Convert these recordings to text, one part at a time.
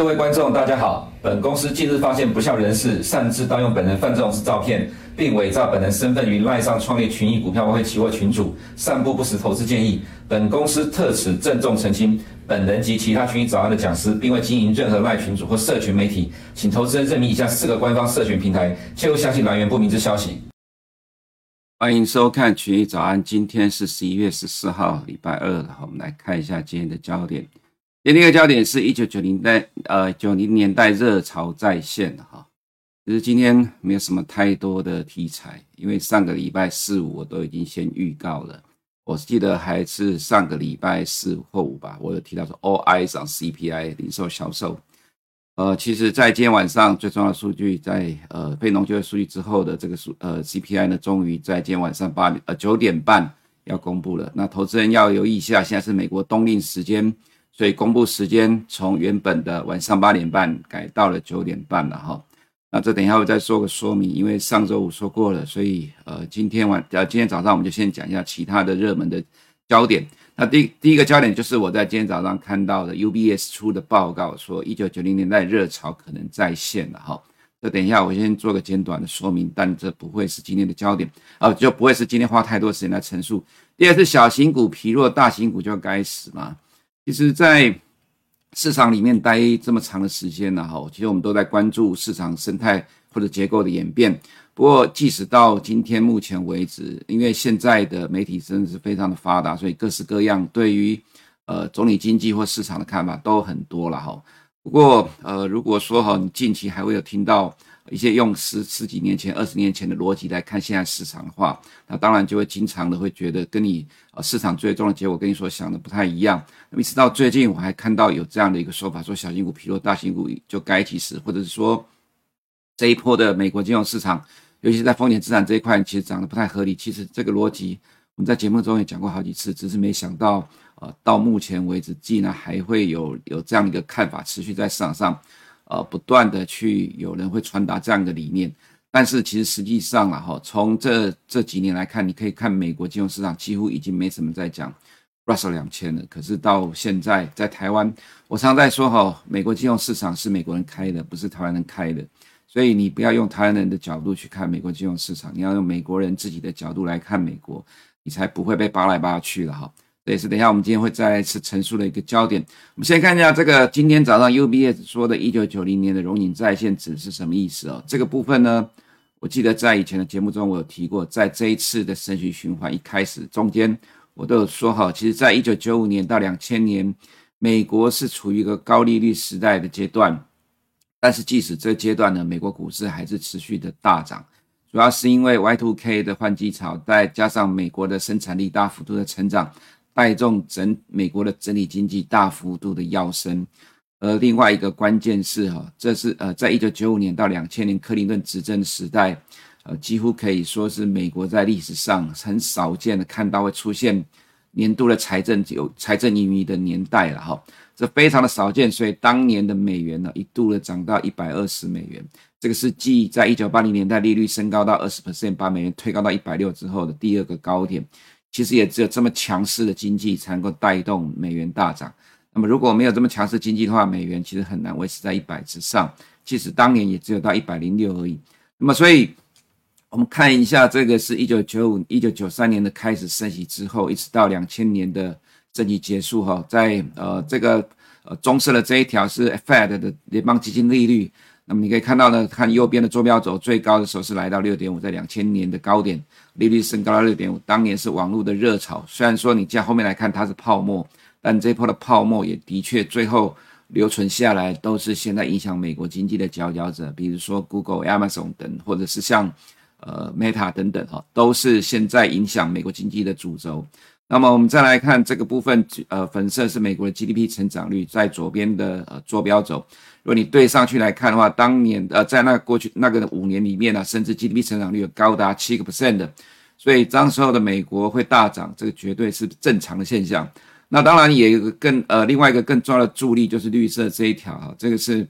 各位观众，大家好。本公司近日发现不肖人士擅自盗用本人范仲式照片，并伪造本人身份于赖上创立群益股票外汇期货群组，散布不实投资建议。本公司特此郑重澄清，本人及其他群益早安的讲师，并未经营任何赖群组或社群媒体，请投资人认明以下四个官方社群平台，切勿相信来源不明之消息。欢迎收看群益早安，今天是十一月十四号，礼拜二。我们来看一下今天的焦点。今天的焦点是一九九零代，呃，九零年代热潮再现哈。其实今天没有什么太多的题材，因为上个礼拜四五我都已经先预告了。我记得还是上个礼拜四或五吧，我有提到说 All eyes on CPI 零售销售。呃，其实，在今天晚上最重要的数据在，在呃非农就业数据之后的这个数呃 CPI 呢，终于在今天晚上八点呃九点半要公布了。那投资人要留意一下，现在是美国冬令时间。所以公布时间从原本的晚上八点半改到了九点半了哈。那这等一下我再说个说明，因为上周五说过了，所以呃今天晚呃今天早上我们就先讲一下其他的热门的焦点。那第第一个焦点就是我在今天早上看到的 UBS 出的报告，说一九九零年代热潮可能再现了哈。这等一下我先做个简短的说明，但这不会是今天的焦点啊，就不会是今天花太多时间来陈述。第二是小型股疲弱，大型股就要该死嘛。其实，在市场里面待这么长的时间了哈，其实我们都在关注市场生态或者结构的演变。不过，即使到今天目前为止，因为现在的媒体真的是非常的发达，所以各式各样对于呃总理经济或市场的看法都很多了哈。不过，呃，如果说哈，你近期还会有听到。一些用十十几年前、二十年前的逻辑来看现在市场的话，那当然就会经常的会觉得跟你呃市场最终的结果跟你所想的不太一样。那么一直到最近，我还看到有这样的一个说法，说小型股疲弱，大型股就该起死，或者是说这一波的美国金融市场，尤其是在风险资产这一块，其实涨得不太合理。其实这个逻辑我们在节目中也讲过好几次，只是没想到呃到目前为止，竟然还会有有这样一个看法持续在市场上。呃，不断的去有人会传达这样的理念，但是其实实际上啊，哈，从这这几年来看，你可以看美国金融市场几乎已经没什么在讲 Russell 两千了。可是到现在，在台湾，我常在说哈，美国金融市场是美国人开的，不是台湾人开的，所以你不要用台湾人的角度去看美国金融市场，你要用美国人自己的角度来看美国，你才不会被扒来扒去了哈。也是等一下我们今天会再一次陈述的一个焦点。我们先看一下这个今天早上 UBS 说的1990年的荣景在线指是什么意思哦？这个部分呢，我记得在以前的节目中我有提过，在这一次的升息循环一开始中间，我都有说好，其实在1995年到2000年，美国是处于一个高利率时代的阶段，但是即使这阶段呢，美国股市还是持续的大涨，主要是因为 Y2K 的换机潮，再加上美国的生产力大幅度的成长。带动整美国的整体经济大幅度的跃升，而另外一个关键是哈，这是呃，在一九九五年到两千年克林顿执政时代，呃，几乎可以说是美国在历史上很少见的看到会出现年度的财政有财政盈余的年代了哈，这非常的少见，所以当年的美元呢一度的涨到一百二十美元，这个是继在一九八零年代利率升高到二十 percent，把美元推高到一百六之后的第二个高点。其实也只有这么强势的经济才能够带动美元大涨。那么如果没有这么强势经济的话，美元其实很难维持在一百之上。其实当年也只有到一百零六而已。那么所以，我们看一下这个是一九九五、一九九三年的开始升息之后，一直到两千年的升息结束哈，在呃这个呃棕色的这一条是 Fed 的联邦基金利率。那么你可以看到呢，看右边的坐标轴，最高的时候是来到六点五，在两千年的高点，利率升高到六点五。当年是网络的热潮，虽然说你加后面来看它是泡沫，但这波的泡沫也的确最后留存下来，都是现在影响美国经济的佼佼者，比如说 Google、Amazon 等，或者是像呃 Meta 等等哈，都是现在影响美国经济的主轴。那么我们再来看这个部分，呃，粉色是美国的 GDP 成长率，在左边的呃坐标轴。如果你对上去来看的话，当年呃在那过去那个五年里面呢、啊，甚至 GDP 成长率有高达七个 percent 的，所以当时候的美国会大涨，这个绝对是正常的现象。那当然也有个更呃另外一个更重要的助力，就是绿色这一条哈，这个是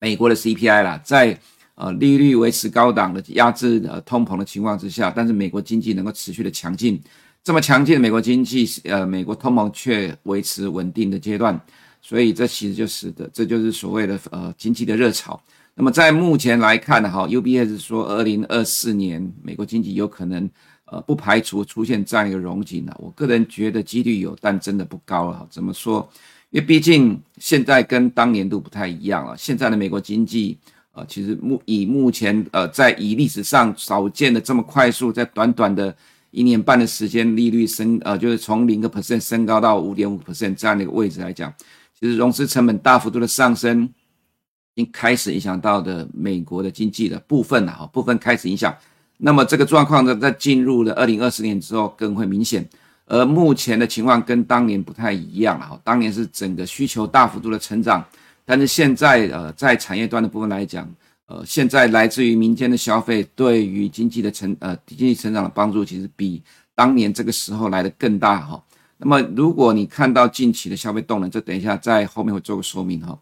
美国的 CPI 啦，在呃利率维持高档的压制呃通膨的情况之下，但是美国经济能够持续的强劲。这么强劲的美国经济，呃，美国通膨却维持稳定的阶段，所以这其实就使得这就是所谓的呃经济的热潮。那么在目前来看，哈，UBS 说二零二四年美国经济有可能呃不排除出现这样一个荣景呢。我个人觉得几率有，但真的不高了。怎么说？因为毕竟现在跟当年度不太一样了。现在的美国经济呃其实目以目前呃在以历史上少见的这么快速，在短短的一年半的时间，利率升呃就是从零个 percent 升高到五点五 percent 这样的一个位置来讲，其实融资成本大幅度的上升。已经开始影响到的美国的经济的部分了哈，部分开始影响。那么这个状况呢，在进入了二零二四年之后更会明显。而目前的情况跟当年不太一样了哈，当年是整个需求大幅度的成长，但是现在呃，在产业端的部分来讲，呃，现在来自于民间的消费对于经济的成呃经济成长的帮助，其实比当年这个时候来得更大哈。那么如果你看到近期的消费动能，这等一下在后面会做个说明哈。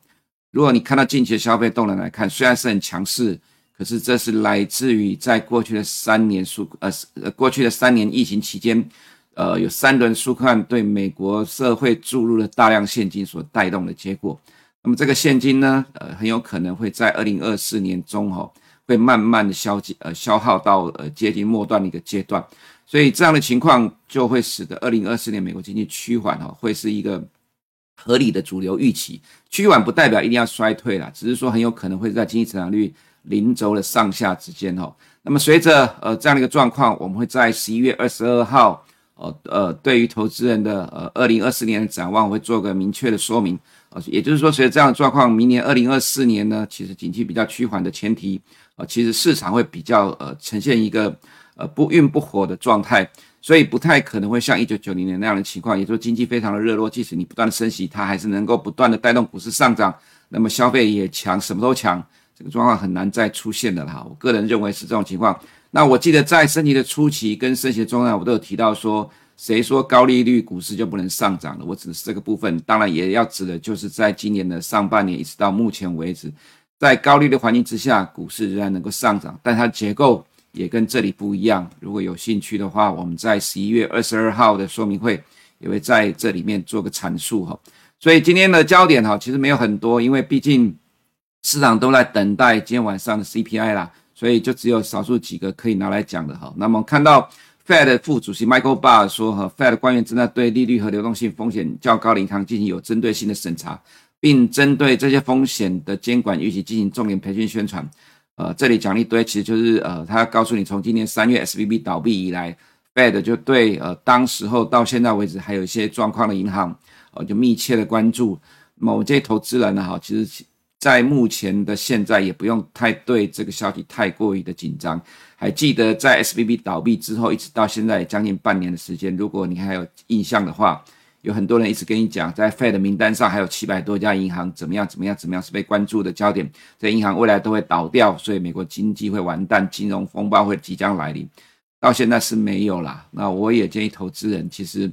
如果你看到近期的消费动能来看，虽然是很强势，可是这是来自于在过去的三年数呃过去的三年疫情期间，呃有三轮纾困对美国社会注入了大量现金所带动的结果。那么这个现金呢，呃很有可能会在二零二四年中哈、会慢慢的消呃消耗到呃接近末端的一个阶段，所以这样的情况就会使得二零二四年美国经济趋缓哈，会是一个。合理的主流预期，趋缓不代表一定要衰退啦，只是说很有可能会在经济成长率零轴的上下之间哈。那么随着呃这样的一个状况，我们会在十一月二十二号，呃呃，对于投资人的呃二零二四年的展望会做个明确的说明。也就是说，随着这样的状况，明年二零二四年呢，其实景气比较趋缓的前提，呃，其实市场会比较呃呈现一个呃不温不火的状态。所以不太可能会像一九九零年那样的情况，也就是经济非常的热络，即使你不断的升息，它还是能够不断的带动股市上涨，那么消费也强，什么都强，这个状况很难再出现的了哈。我个人认为是这种情况。那我记得在升息的初期跟升息的中段，我都有提到说，谁说高利率股市就不能上涨了？我指的是这个部分，当然也要指的就是在今年的上半年一直到目前为止，在高利率环境之下，股市仍然能够上涨，但它结构。也跟这里不一样。如果有兴趣的话，我们在十一月二十二号的说明会也会在这里面做个阐述哈。所以今天的焦点哈，其实没有很多，因为毕竟市场都在等待今天晚上的 CPI 啦，所以就只有少数几个可以拿来讲的哈。那么看到 Fed 副主席 Michael Barr 说和，Fed 官员正在对利率和流动性风险较高的银行进行有针对性的审查，并针对这些风险的监管预期进行重点培训宣传。呃，这里讲一堆，其实就是呃，他告诉你，从今年三月 SVB 倒闭以来，Fed 就对呃当时候到现在为止还有一些状况的银行，呃，就密切的关注。那么我这些投资人呢，哈，其实，在目前的现在也不用太对这个消息太过于的紧张。还记得在 SBB 倒闭之后，一直到现在将近半年的时间，如果你还有印象的话。有很多人一直跟你讲，在 Fed 名单上还有七百多家银行，怎么样怎么样怎么样是被关注的焦点。这银行未来都会倒掉，所以美国经济会完蛋，金融风暴会即将来临。到现在是没有啦。那我也建议投资人，其实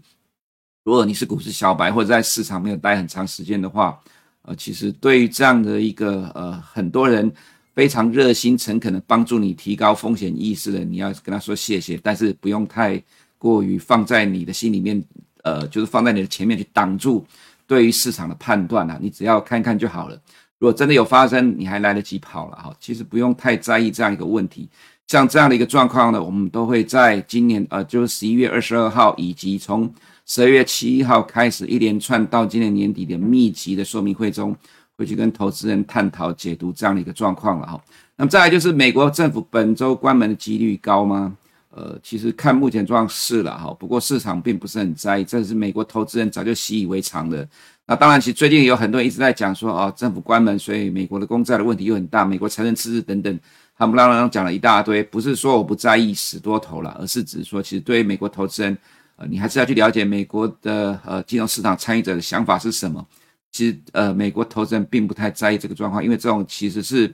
如果你是股市小白或者在市场没有待很长时间的话，呃，其实对于这样的一个呃很多人非常热心诚恳的帮助你提高风险意识的，你要跟他说谢谢，但是不用太过于放在你的心里面。呃，就是放在你的前面去挡住对于市场的判断啊，你只要看看就好了。如果真的有发生，你还来得及跑了哈。其实不用太在意这样一个问题。像这样的一个状况呢，我们都会在今年呃，就是十一月二十二号以及从十二月七号开始一连串到今年年底的密集的说明会中，会去跟投资人探讨解读这样的一个状况了哈。那么再来就是美国政府本周关门的几率高吗？呃，其实看目前状况是了哈，不过市场并不是很在意，这是美国投资人早就习以为常的。那当然，其实最近有很多人一直在讲说，哦，政府关门，所以美国的公债的问题又很大，美国财政赤字等等，他们刚刚讲了一大堆。不是说我不在意死多头了，而是指说，其实对于美国投资人，呃，你还是要去了解美国的呃金融市场参与者的想法是什么。其实呃，美国投资人并不太在意这个状况，因为这种其实是。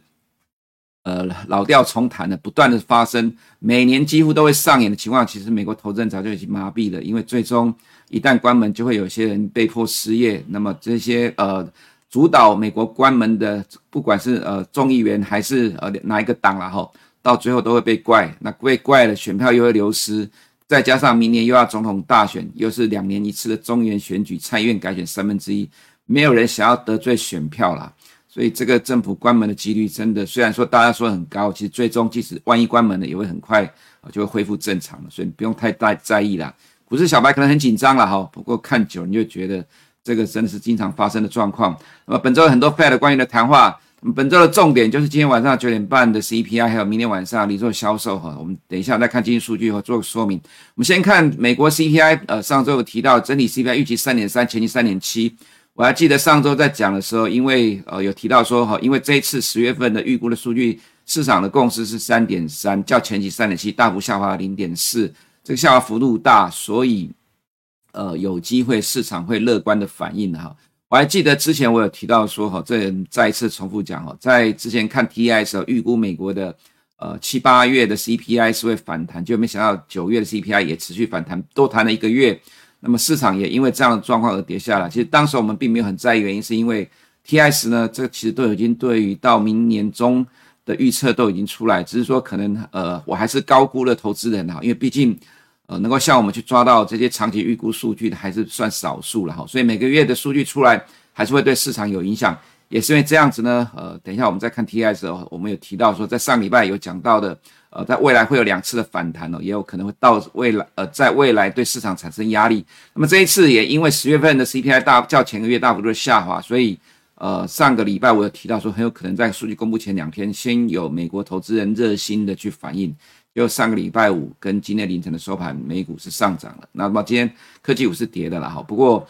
呃，老调重弹的，不断的发生，每年几乎都会上演的情况，其实美国投资人早就已经麻痹了，因为最终一旦关门，就会有些人被迫失业。那么这些呃主导美国关门的，不管是呃众议员还是呃哪一个党了哈，到最后都会被怪，那被怪了，选票又会流失，再加上明年又要总统大选，又是两年一次的中原选举，参议院改选三分之一，没有人想要得罪选票啦。所以这个政府关门的几率真的，虽然说大家说很高，其实最终即使万一关门了，也会很快就会恢复正常了，所以你不用太大在意啦。股市小白可能很紧张了哈，不过看久你就觉得这个真的是经常发生的状况。那么本周有很多 Fed 关于的谈话，本周的重点就是今天晚上九点半的 CPI，还有明天晚上零售销售哈。我们等一下再看经济数据和做个说明。我们先看美国 CPI，呃，上周有提到整体 CPI 预期三点三，前期三点七。我还记得上周在讲的时候，因为呃有提到说哈，因为这一次十月份的预估的数据，市场的共识是三点三，较前期三点七大幅下滑零点四，这个下滑幅度大，所以呃有机会市场会乐观的反应哈。我还记得之前我有提到说哈，这再一次重复讲哈，在之前看 TI 的时候，预估美国的呃七八月的 CPI 是会反弹，就没想到九月的 CPI 也持续反弹，多弹了一个月。那么市场也因为这样的状况而跌下来。其实当时我们并没有很在意，原因是因为 TIS 呢，这其实都已经对于到明年中的预测都已经出来，只是说可能呃，我还是高估了投资人哈，因为毕竟呃，能够像我们去抓到这些长期预估数据的还是算少数了哈，所以每个月的数据出来还是会对市场有影响。也是因为这样子呢，呃，等一下我们再看 T I 的时候，我们有提到说，在上礼拜有讲到的。呃，在未来会有两次的反弹哦，也有可能会到未来，呃，在未来对市场产生压力。那么这一次也因为十月份的 CPI 大较前个月大幅度的下滑，所以呃，上个礼拜我有提到说，很有可能在数据公布前两天，先有美国投资人热心的去反应。就上个礼拜五跟今天凌晨的收盘，美股是上涨了。那么今天科技股是跌的了哈，不过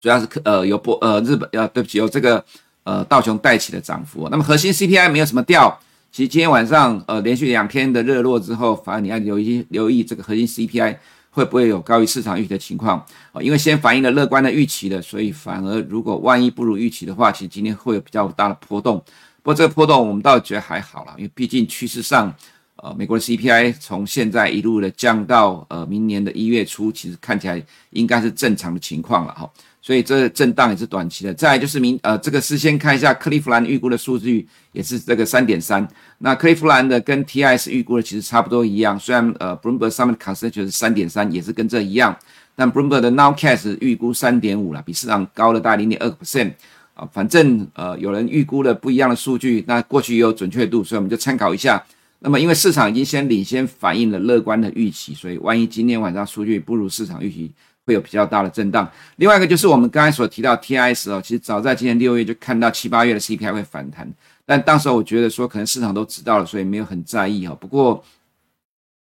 主要是呃有波呃日本呃对不起有这个呃道琼带起的涨幅。那么核心 CPI 没有什么掉。其实今天晚上，呃，连续两天的热络之后，反而你要留意留意这个核心 CPI 会不会有高于市场预期的情况啊？因为先反映了乐观的预期的，所以反而如果万一不如预期的话，其实今天会有比较大的波动。不过这个波动我们倒觉得还好啦，因为毕竟趋势上，呃，美国的 CPI 从现在一路的降到呃明年的一月初，其实看起来应该是正常的情况了哈。所以这震荡也是短期的。再就是明呃，这个事先看一下克利夫兰预估的数据，也是这个三点三。那克利夫兰的跟 TIS 预估的其实差不多一样，虽然呃，Bloomberg 上面的 consensus 是三点三，也是跟这一样。但 Bloomberg 的 Nowcast 预估三点五了，比市场高了大概零点二个 percent 啊。反正呃，有人预估了不一样的数据，那过去也有准确度，所以我们就参考一下。那么因为市场已经先领先反映了乐观的预期，所以万一今天晚上数据不如市场预期。会有比较大的震荡。另外一个就是我们刚才所提到 TIS 哦，其实早在今年六月就看到七八月的 CPI 会反弹，但当时我觉得说可能市场都知道了，所以没有很在意哈。不过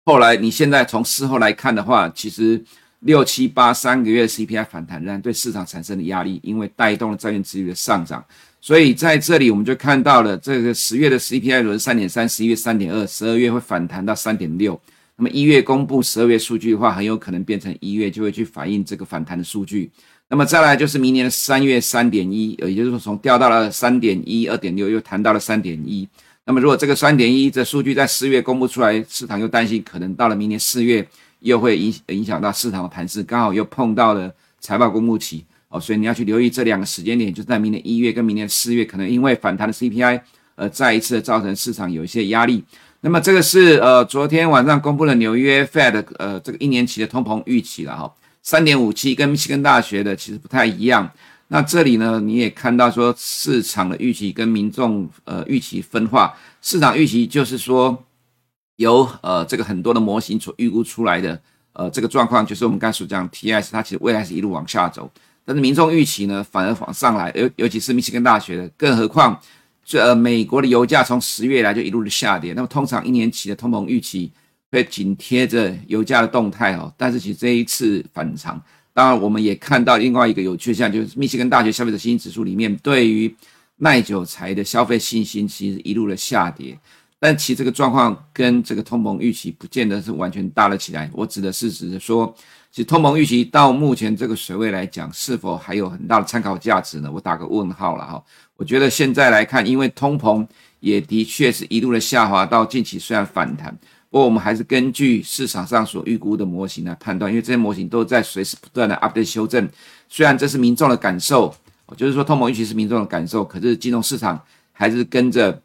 后来你现在从事后来看的话，其实六七八三个月 CPI 反弹仍然对市场产生了压力，因为带动了债券殖利率的上涨。所以在这里我们就看到了这个十月的 CPI 轮三点三，十一月三点二，十二月会反弹到三点六。那么一月公布十二月数据的话，很有可能变成一月就会去反映这个反弹的数据。那么再来就是明年的三月三点一，也就是说从掉到了三点一、二点六，又弹到了三点一。那么如果这个三点一这数据在四月公布出来，市场又担心可能到了明年四月又会影影响到市场的盘势，刚好又碰到了财报公布期哦，所以你要去留意这两个时间点，就在明年一月跟明年四月，可能因为反弹的 CPI，呃，再一次造成市场有一些压力。那么这个是呃昨天晚上公布了纽约 Fed 呃这个一年期的通膨预期了哈，三点五七跟密西根大学的其实不太一样。那这里呢你也看到说市场的预期跟民众呃预期分化，市场预期就是说由呃这个很多的模型所预估出来的呃这个状况，就是我们刚才所讲 TIS 它其实未来是一路往下走，但是民众预期呢反而往上来，尤尤其是密西根大学的，更何况。这，美国的油价从十月来就一路的下跌，那么通常一年期的通膨预期会紧贴着油价的动态哦。但是其实这一次反常，当然我们也看到另外一个有趣项，就是密西根大学消费者信心指数里面对于耐久财的消费信心其实一路的下跌。但其实这个状况跟这个通膨预期不见得是完全搭了起来。我指的是指的说，其实通膨预期到目前这个水位来讲，是否还有很大的参考价值呢？我打个问号了哈。我觉得现在来看，因为通膨也的确是一路的下滑，到近期虽然反弹，不过我们还是根据市场上所预估的模型来判断，因为这些模型都在随时不断的 update 修正。虽然这是民众的感受，就是说通膨预期是民众的感受，可是金融市场还是跟着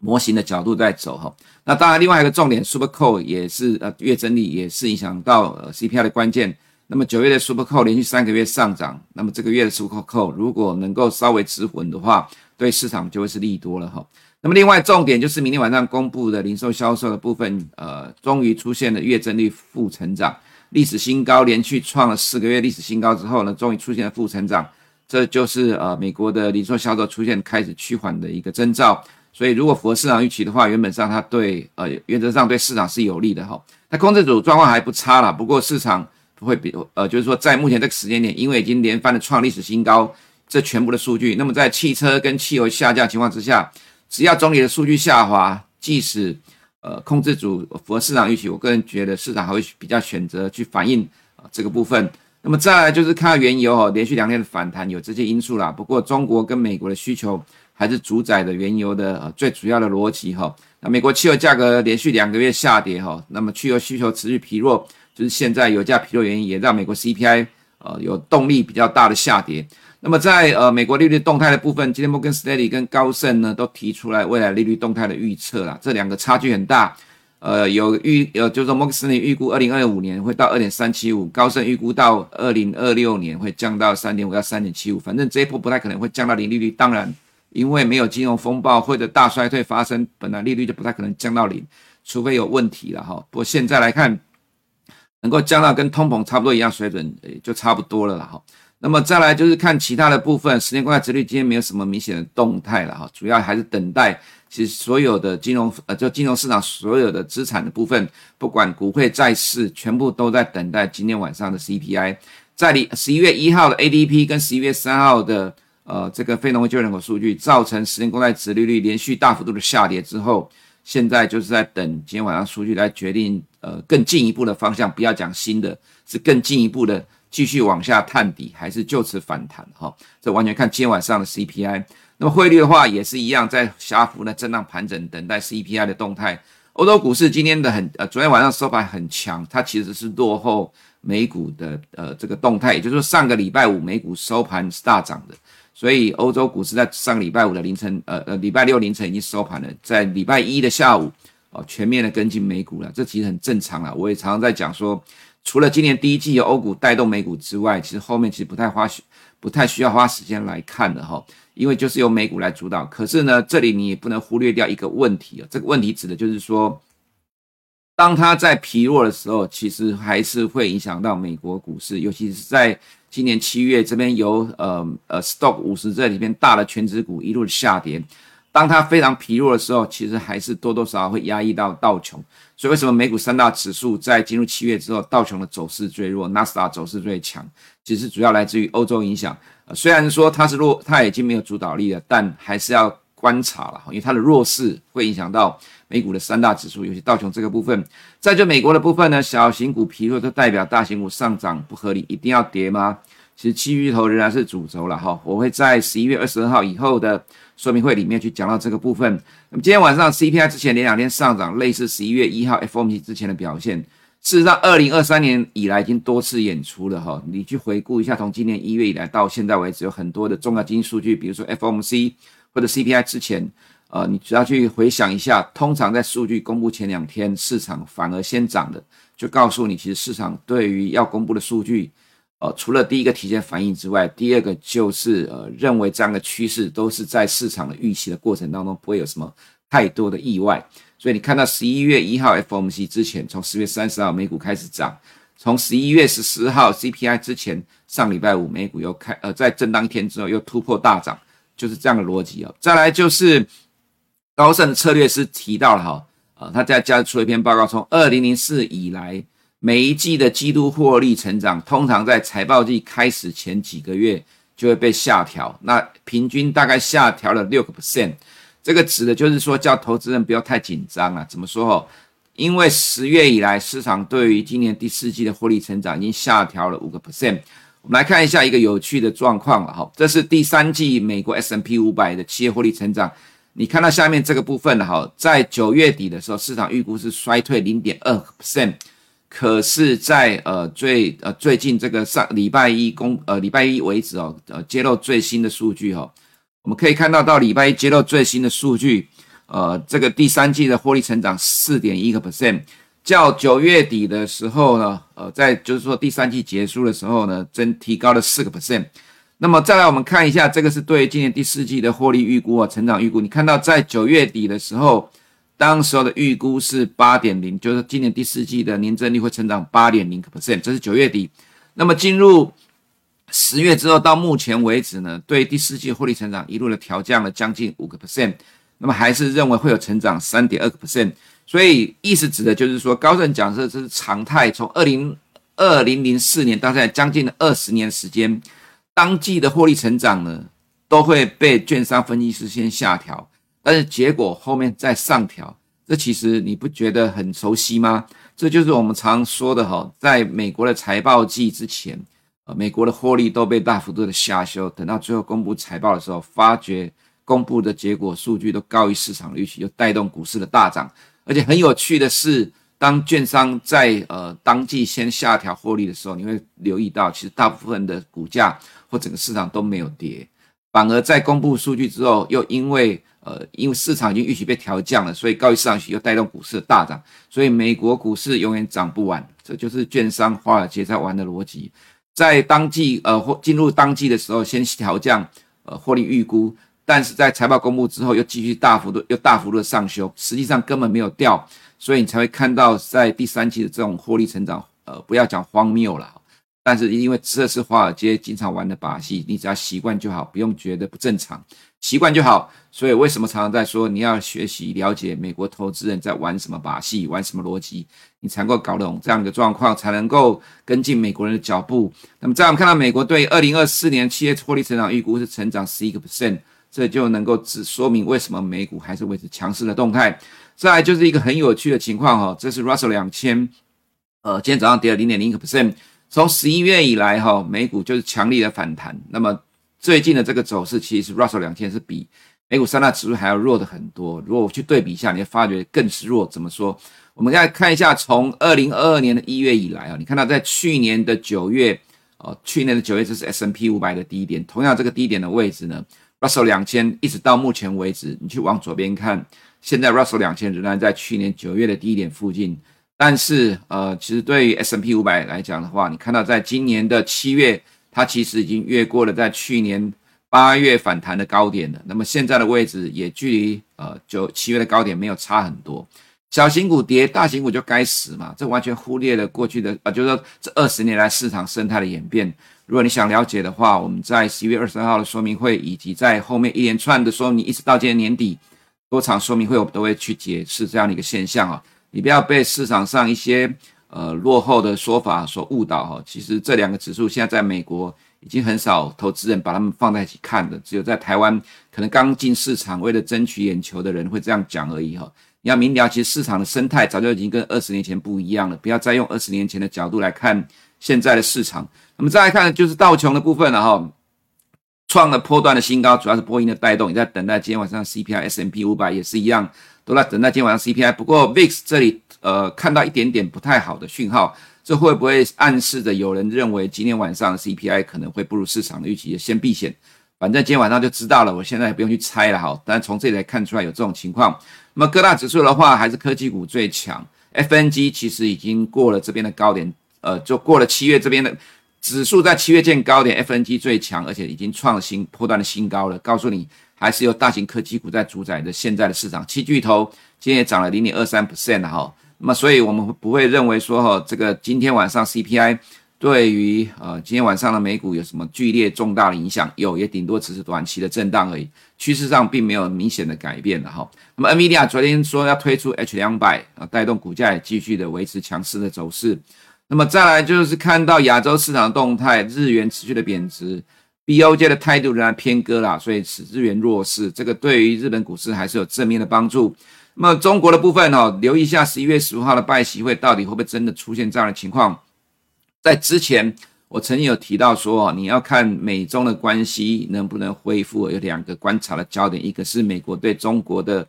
模型的角度在走哈。那当然，另外一个重点，Super Core 也是呃月增率也是影响到呃 CPI 的关键。那么九月的 Super Core 连续三个月上涨，那么这个月的 Super Core 如果能够稍微止稳的话，对市场就会是利多了哈。那么另外重点就是明天晚上公布的零售销售的部分，呃，终于出现了月增率负成长，历史新高，连续创了四个月历史新高之后呢，终于出现了负成长，这就是呃美国的零售销售出现开始趋缓的一个征兆。所以如果符合市场预期的话，原本上它对呃原则上对市场是有利的哈。那控制组状况还不差啦，不过市场。不会比呃，就是说，在目前这个时间点，因为已经连番的创历史新高，这全部的数据，那么在汽车跟汽油下降情况之下，只要总体的数据下滑，即使呃控制组符合市场预期，我个人觉得市场还会比较选择去反映、呃、这个部分。那么再来就是看原油哦，连续两天的反弹有这些因素啦。不过中国跟美国的需求还是主宰的原油的、最主要的逻辑哈。那美国汽油价格连续两个月下跌哈，那么汽油需求持续疲弱。就是现在油价疲弱原因，也让美国 CPI 呃有动力比较大的下跌。那么在呃美国利率动态的部分，今天摩根士丹利跟高盛呢都提出来未来利率动态的预测啦，这两个差距很大。呃，有预呃就是说摩根士丹利预估二零二五年会到二点三七五，高盛预估到二零二六年会降到三点五到三点七五。反正这一波不太可能会降到零利率。当然，因为没有金融风暴或者大衰退发生，本来利率就不太可能降到零，除非有问题了哈。不过现在来看。能够降到跟通膨差不多一样水准，也就差不多了啦哈。那么再来就是看其他的部分，十年公债殖率今天没有什么明显的动态了哈，主要还是等待。其实所有的金融呃，就金融市场所有的资产的部分，不管股汇债市，全部都在等待今天晚上的 CPI。在你十一月一号的 ADP 跟十一月三号的呃这个非农业就业人口数据，造成十年公债殖利率连续大幅度的下跌之后。现在就是在等今天晚上数据来决定，呃，更进一步的方向。不要讲新的，是更进一步的继续往下探底，还是就此反弹？哈，这完全看今天晚上的 CPI。那么汇率的话也是一样，在狭幅的震荡盘整，等待 CPI 的动态。欧洲股市今天的很，呃，昨天晚上收盘很强，它其实是落后美股的，呃，这个动态。也就是说，上个礼拜五美股收盘是大涨的。所以欧洲股市在上个礼拜五的凌晨，呃呃，礼拜六凌晨已经收盘了，在礼拜一的下午，哦，全面的跟进美股了，这其实很正常了。我也常常在讲说，除了今年第一季有欧股带动美股之外，其实后面其实不太花，不太需要花时间来看的哈，因为就是由美股来主导。可是呢，这里你也不能忽略掉一个问题啊，这个问题指的就是说，当它在疲弱的时候，其实还是会影响到美国股市，尤其是在。今年七月，这边由呃呃 Stock 五十这里边大的权值股一路下跌，当它非常疲弱的时候，其实还是多多少少会压抑到道琼。所以为什么美股三大指数在进入七月之后，道琼的走势最弱，纳斯达走势最强？其实主要来自于欧洲影响。呃，虽然说它是弱，它已经没有主导力了，但还是要观察了，因为它的弱势会影响到。美股的三大指数，尤其道琼这个部分，在就美国的部分呢，小型股疲弱，就代表大型股上涨不合理，一定要跌吗？其实七巨头仍然是主轴了哈。我会在十一月二十二号以后的说明会里面去讲到这个部分。那么今天晚上 CPI 之前连两天上涨，类似十一月一号 FOMC 之前的表现。事实上，二零二三年以来已经多次演出了哈。你去回顾一下，从今年一月以来到现在为止，有很多的重要经济数据，比如说 FOMC 或者 CPI 之前。呃，你只要去回想一下，通常在数据公布前两天，市场反而先涨的，就告诉你，其实市场对于要公布的数据，呃，除了第一个提前反应之外，第二个就是呃，认为这样的趋势都是在市场的预期的过程当中，不会有什么太多的意外。所以你看到十一月一号 FOMC 之前，从十月三十号美股开始涨，从十一月十四号 CPI 之前，上礼拜五美股又开呃，在震荡一天之后又突破大涨，就是这样的逻辑哦。再来就是。高盛的策略师提到了哈，啊，他在家出了一篇报告，从二零零四以来，每一季的季度获利成长，通常在财报季开始前几个月就会被下调，那平均大概下调了六个 percent，这个指的就是说叫投资人不要太紧张啊。怎么说哦？因为十月以来，市场对于今年第四季的获利成长已经下调了五个 percent。我们来看一下一个有趣的状况了哈，这是第三季美国 S&P 五百的企业获利成长。你看到下面这个部分哈，在九月底的时候，市场预估是衰退零点二 percent，可是在，呃最呃最近这个上礼拜一公呃礼拜一为止哦，呃揭露最新的数据哈、我们可以看到到礼拜一揭露最新的数据，呃这个第三季的获利成长四点一个 percent，较九月底的时候呢，呃，在就是说第三季结束的时候呢，增提高了四个 percent。那么再来我们看一下，这个是对今年第四季的获利预估啊，成长预估。你看到在九月底的时候，当时候的预估是八点零，就是今年第四季的年增率会成长八点零个 percent，这是九月底。那么进入十月之后，到目前为止呢，对第四季获利成长一路的调降了将近五个 percent，那么还是认为会有成长三点二个 percent。所以意思指的就是说，高盛讲说这是常态，从二零二零零四年到现在将近二十年时间。当季的获利成长呢，都会被券商分析师先下调，但是结果后面再上调，这其实你不觉得很熟悉吗？这就是我们常说的哈，在美国的财报季之前，美国的获利都被大幅度的下修，等到最后公布财报的时候，发觉公布的结果数据都高于市场预期，又带动股市的大涨。而且很有趣的是，当券商在呃当季先下调获利的时候，你会留意到，其实大部分的股价。或整个市场都没有跌，反而在公布数据之后，又因为呃，因为市场已经预期被调降了，所以高于市场预期又带动股市的大涨，所以美国股市永远涨不完，这就是券商华尔街在玩的逻辑，在当季呃或进入当季的时候先调降呃获利预估，但是在财报公布之后又继续大幅度又大幅度的上修，实际上根本没有掉，所以你才会看到在第三季的这种获利成长，呃，不要讲荒谬了。但是因为这是华尔街经常玩的把戏，你只要习惯就好，不用觉得不正常，习惯就好。所以为什么常常在说你要学习了解美国投资人在玩什么把戏，玩什么逻辑，你才能够搞懂这样的状况，才能够跟进美国人的脚步。那么，在我们看到美国对二零二四年企业获利成长预估是成长十一个 percent，这就能够只说明为什么美股还是维持强势的动态。再来就是一个很有趣的情况哈，这是 Russell 两千，呃，今天早上跌了零点零一个 percent。从十一月以来，哈，美股就是强力的反弹。那么最近的这个走势，其实 Russell 两千是比美股三大指数还要弱的很多。如果我去对比一下，你会发觉更是弱。怎么说？我们再看一下，从二零二二年的一月以来啊，你看到在去年的九月，哦，去年的九月这是 S n P 五百的低点。同样这个低点的位置呢，Russell 两千一直到目前为止，你去往左边看，现在 Russell 两千仍然在去年九月的低点附近。但是，呃，其实对于 S&P 五百来讲的话，你看到在今年的七月，它其实已经越过了在去年八月反弹的高点了。那么现在的位置也距离呃九七月的高点没有差很多。小型股跌，大型股就该死嘛？这完全忽略了过去的啊、呃，就是说这二十年来市场生态的演变。如果你想了解的话，我们在十一月二十二号的说明会，以及在后面一连串的说明，一直到今年年底多场说明会，我们都会去解释这样的一个现象啊。你不要被市场上一些呃落后的说法所误导哈。其实这两个指数现在在美国已经很少投资人把它们放在一起看的，只有在台湾可能刚进市场为了争取眼球的人会这样讲而已哈。你要明了，其实市场的生态早就已经跟二十年前不一样了，不要再用二十年前的角度来看现在的市场。那么再来看就是道琼的部分了哈，创了波段的新高，主要是波音的带动。也在等待今天晚上 CPI S&P 500也是一样。都在等待今天晚上 CPI，不过 VIX 这里呃看到一点点不太好的讯号，这会不会暗示着有人认为今天晚上 CPI 可能会不如市场的预期，先避险？反正今天晚上就知道了，我现在也不用去猜了哈。但从这里来看出来有这种情况。那么各大指数的话，还是科技股最强，FNG 其实已经过了这边的高点，呃，就过了七月这边的指数在七月见高点，FNG 最强，而且已经创新破断的新高了，告诉你。还是由大型科技股在主宰着现在的市场，七巨头今天也涨了零点二三 percent 哈。那么，所以我们不会认为说哈，这个今天晚上 CPI 对于呃今天晚上的美股有什么剧烈重大的影响？有，也顶多只是短期的震荡而已，趋势上并没有明显的改变的哈。那么，NVIDIA 昨天说要推出 H 两百啊，带动股价也继续的维持强势的走势。那么再来就是看到亚洲市场的动态，日元持续的贬值。BOJ 的态度仍然偏鸽啦，所以使日元弱势，这个对于日本股市还是有正面的帮助。那么中国的部分哦，留意一下十一月十五号的拜习会到底会不会真的出现这样的情况？在之前我曾经有提到说，你要看美中的关系能不能恢复，有两个观察的焦点，一个是美国对中国的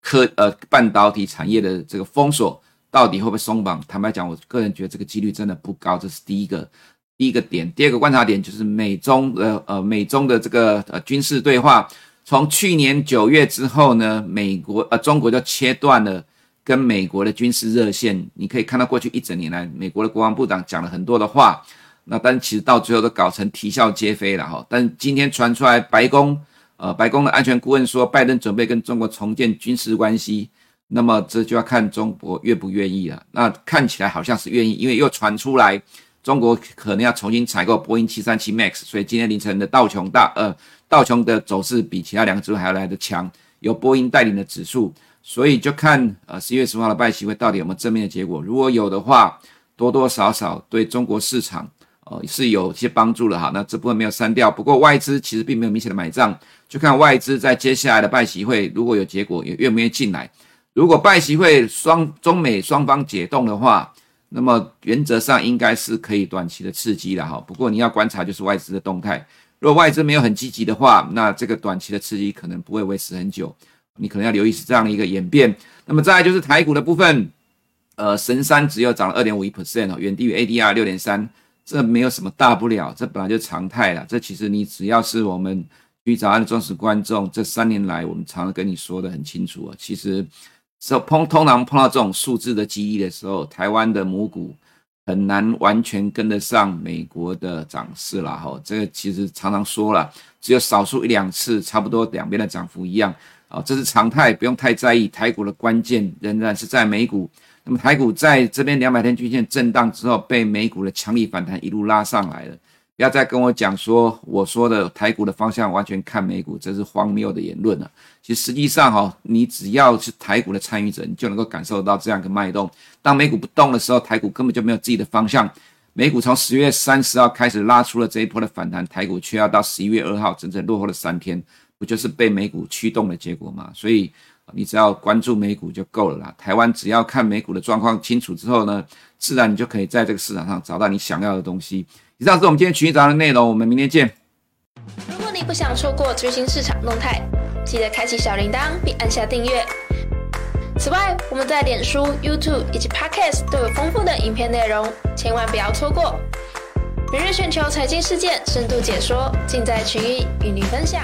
科呃半导体产业的这个封锁到底会不会松绑？坦白讲，我个人觉得这个几率真的不高，这是第一个。第一个点，第二个观察点就是美中的呃美中的这个呃军事对话，从去年九月之后呢，美国呃中国就切断了跟美国的军事热线，你可以看到过去一整年来，美国的国防部长讲了很多的话，那但其实到最后都搞成啼笑皆非了哈。但今天传出来，白宫呃，白宫的安全顾问说，拜登准备跟中国重建军事关系，那么这就要看中国愿不愿意了。那看起来好像是愿意，因为又传出来中国可能要重新采购波音七三七 MAX，所以今天凌晨的道琼大呃道琼的走势比其他两个指数还要来得强，有波音带领的指数。所以就看呃十一月十号的拜习会到底有没有正面的结果，如果有的话，多多少少对中国市场呃是有些帮助的哈。那这部分没有删掉，不过外资其实并没有明显的买账，就看外资在接下来的拜习会如果有结果，也愿不愿意进来。如果拜习会双中美双方解冻的话，那么原则上应该是可以短期的刺激的哈。不过你要观察就是外资的动态，如果外资没有很积极的话，那这个短期的刺激可能不会维持很久。你可能要留意是这样一个演变。那么再来就是台股的部分，呃，神山只有涨了二点五一 percent 哦，远低于 ADR 六点三，这没有什么大不了，这本来就常态了。这其实你只要是我们群益早安的忠实观众，这三年来我们常常跟你说的很清楚啊。其实，碰通常碰到这种数字的激励的时候，台湾的母股很难完全跟得上美国的涨势了哈。这个其实常常说了，只有少数一两次，差不多两边的涨幅一样。啊，这是常态，不用太在意。台股的关键仍然是在美股。那么台股在这边两百天均线震荡之后，被美股的强力反弹一路拉上来了。不要再跟我讲说，我说的台股的方向完全看美股，这是荒谬的言论了。其实实际上哈，你只要是台股的参与者，你就能够感受到这样一个脉动。当美股不动的时候，台股根本就没有自己的方向。美股从十月三十号开始拉出了这一波的反弹，台股却要到十一月二号整整落后了三天。不就是被美股驱动的结果吗？所以你只要关注美股就够了啦。台湾只要看美股的状况清楚之后呢，自然你就可以在这个市场上找到你想要的东西。以上是我们今天群益早的内容，我们明天见。如果你不想错过最新市场动态，记得开启小铃铛并按下订阅。此外，我们在脸书、YouTube 以及 Podcast 都有丰富的影片内容，千万不要错过。每日全球财经事件深度解说，尽在群益与您分享。